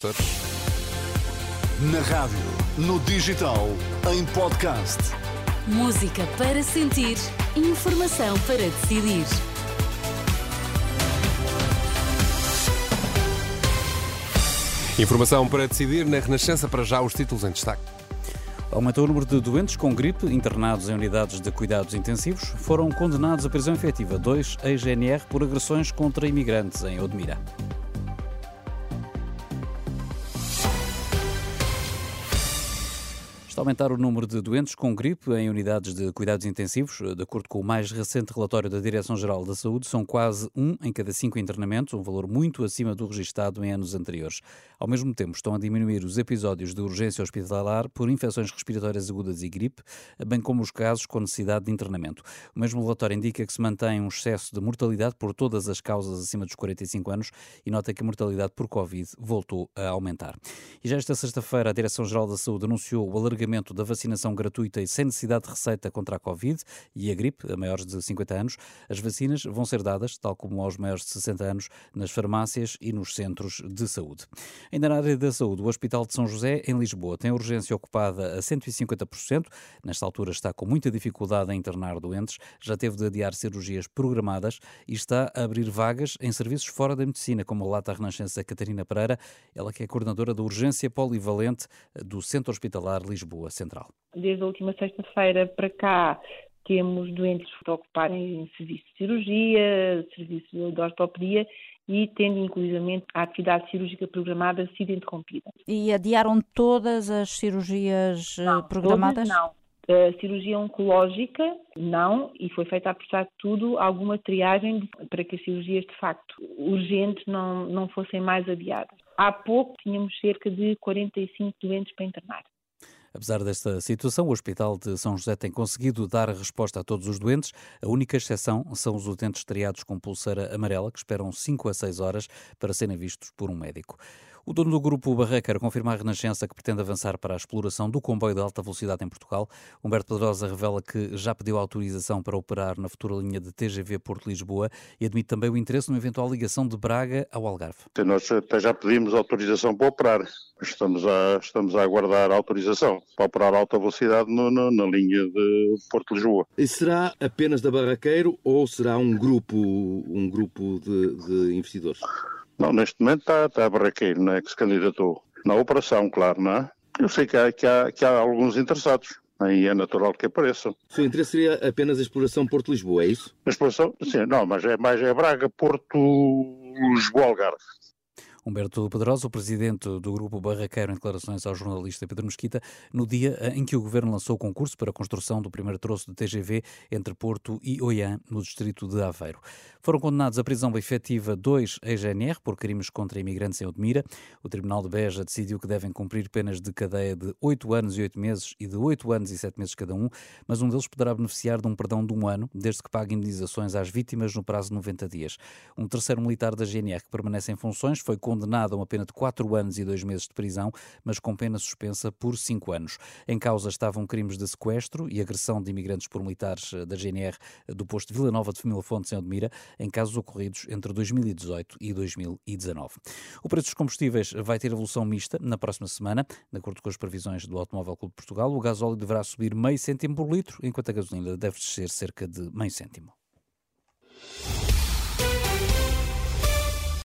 Na rádio, no digital, em podcast. Música para sentir, informação para decidir. Informação para decidir na Renascença para já os títulos em destaque. Aumentou o número de doentes com gripe internados em unidades de cuidados intensivos. Foram condenados à prisão efetiva dois ex-GNR por agressões contra imigrantes em Odmira. Está a aumentar o número de doentes com gripe em unidades de cuidados intensivos. De acordo com o mais recente relatório da Direção-Geral da Saúde, são quase um em cada cinco internamentos, um valor muito acima do registado em anos anteriores. Ao mesmo tempo, estão a diminuir os episódios de urgência hospitalar por infecções respiratórias agudas e gripe, bem como os casos com necessidade de internamento. O mesmo relatório indica que se mantém um excesso de mortalidade por todas as causas acima dos 45 anos e nota que a mortalidade por Covid voltou a aumentar. E já esta sexta-feira, a Direção-Geral da Saúde anunciou o alargamento da vacinação gratuita e sem necessidade de receita contra a Covid e a gripe a maiores de 50 anos. As vacinas vão ser dadas, tal como aos maiores de 60 anos, nas farmácias e nos centros de saúde. Ainda na área da saúde, o Hospital de São José, em Lisboa, tem urgência ocupada a 150%. Nesta altura está com muita dificuldade em internar doentes, já teve de adiar cirurgias programadas e está a abrir vagas em serviços fora da medicina, como relata a Renascença Catarina Pereira, ela que é coordenadora da urgência polivalente do Centro Hospitalar Lisboa. Lisboa Central. Desde a última sexta-feira para cá, temos doentes a ocuparem em serviço de cirurgia, serviço de ortopedia e tendo inclusivamente a atividade cirúrgica programada sido interrompida. E adiaram todas as cirurgias eh, não, programadas? não. A cirurgia oncológica, não, e foi feita, apesar de tudo, alguma triagem para que as cirurgias, de facto, urgentes não, não fossem mais adiadas. Há pouco tínhamos cerca de 45 doentes para internar. Apesar desta situação, o Hospital de São José tem conseguido dar resposta a todos os doentes. A única exceção são os utentes triados com pulseira amarela, que esperam 5 a 6 horas para serem vistos por um médico. O dono do grupo Barreca confirma à Renascença que pretende avançar para a exploração do comboio de alta velocidade em Portugal. Humberto Pedrosa revela que já pediu autorização para operar na futura linha de TGV Porto-Lisboa e admite também o interesse numa eventual ligação de Braga ao Algarve. Nós até já pedimos autorização para operar. Estamos a, estamos a aguardar a autorização para operar alta velocidade no, no, na linha de Porto-Lisboa. E será apenas da Barraqueiro ou será um grupo, um grupo de, de investidores? Não, neste momento está, está a Barraqueiro, não é? Que se candidatou. Na operação, claro, não é? Eu sei que há, que há, que há alguns interessados. Aí é natural que apareçam. O seu interesse seria apenas a exploração Porto-Lisboa, é isso? A exploração, sim, não, mas é mais é Braga, Porto, Lisboa, Algarve. Humberto Pedrosa, o presidente do Grupo Barraqueiro, em declarações ao jornalista Pedro Mesquita, no dia em que o governo lançou o concurso para a construção do primeiro troço de TGV entre Porto e Oiã, no distrito de Aveiro. Foram condenados à prisão efetiva dois ex-GNR por crimes contra imigrantes em Odmira. O Tribunal de Beja decidiu que devem cumprir penas de cadeia de 8 anos e 8 meses e de 8 anos e 7 meses cada um, mas um deles poderá beneficiar de um perdão de um ano, desde que pague indenizações às vítimas no prazo de 90 dias. Um terceiro militar da GNR que permanece em funções foi condenado condenado a uma pena de 4 anos e 2 meses de prisão, mas com pena suspensa por 5 anos. Em causa estavam crimes de sequestro e agressão de imigrantes por militares eh, da GNR eh, do posto Vila Nova de Família Fontes, em Odmira, em casos ocorridos entre 2018 e 2019. O preço dos combustíveis vai ter evolução mista na próxima semana, de acordo com as previsões do Automóvel Clube de Portugal. O gasóleo deverá subir meio cêntimo por litro, enquanto a gasolina deve descer cerca de meio cêntimo.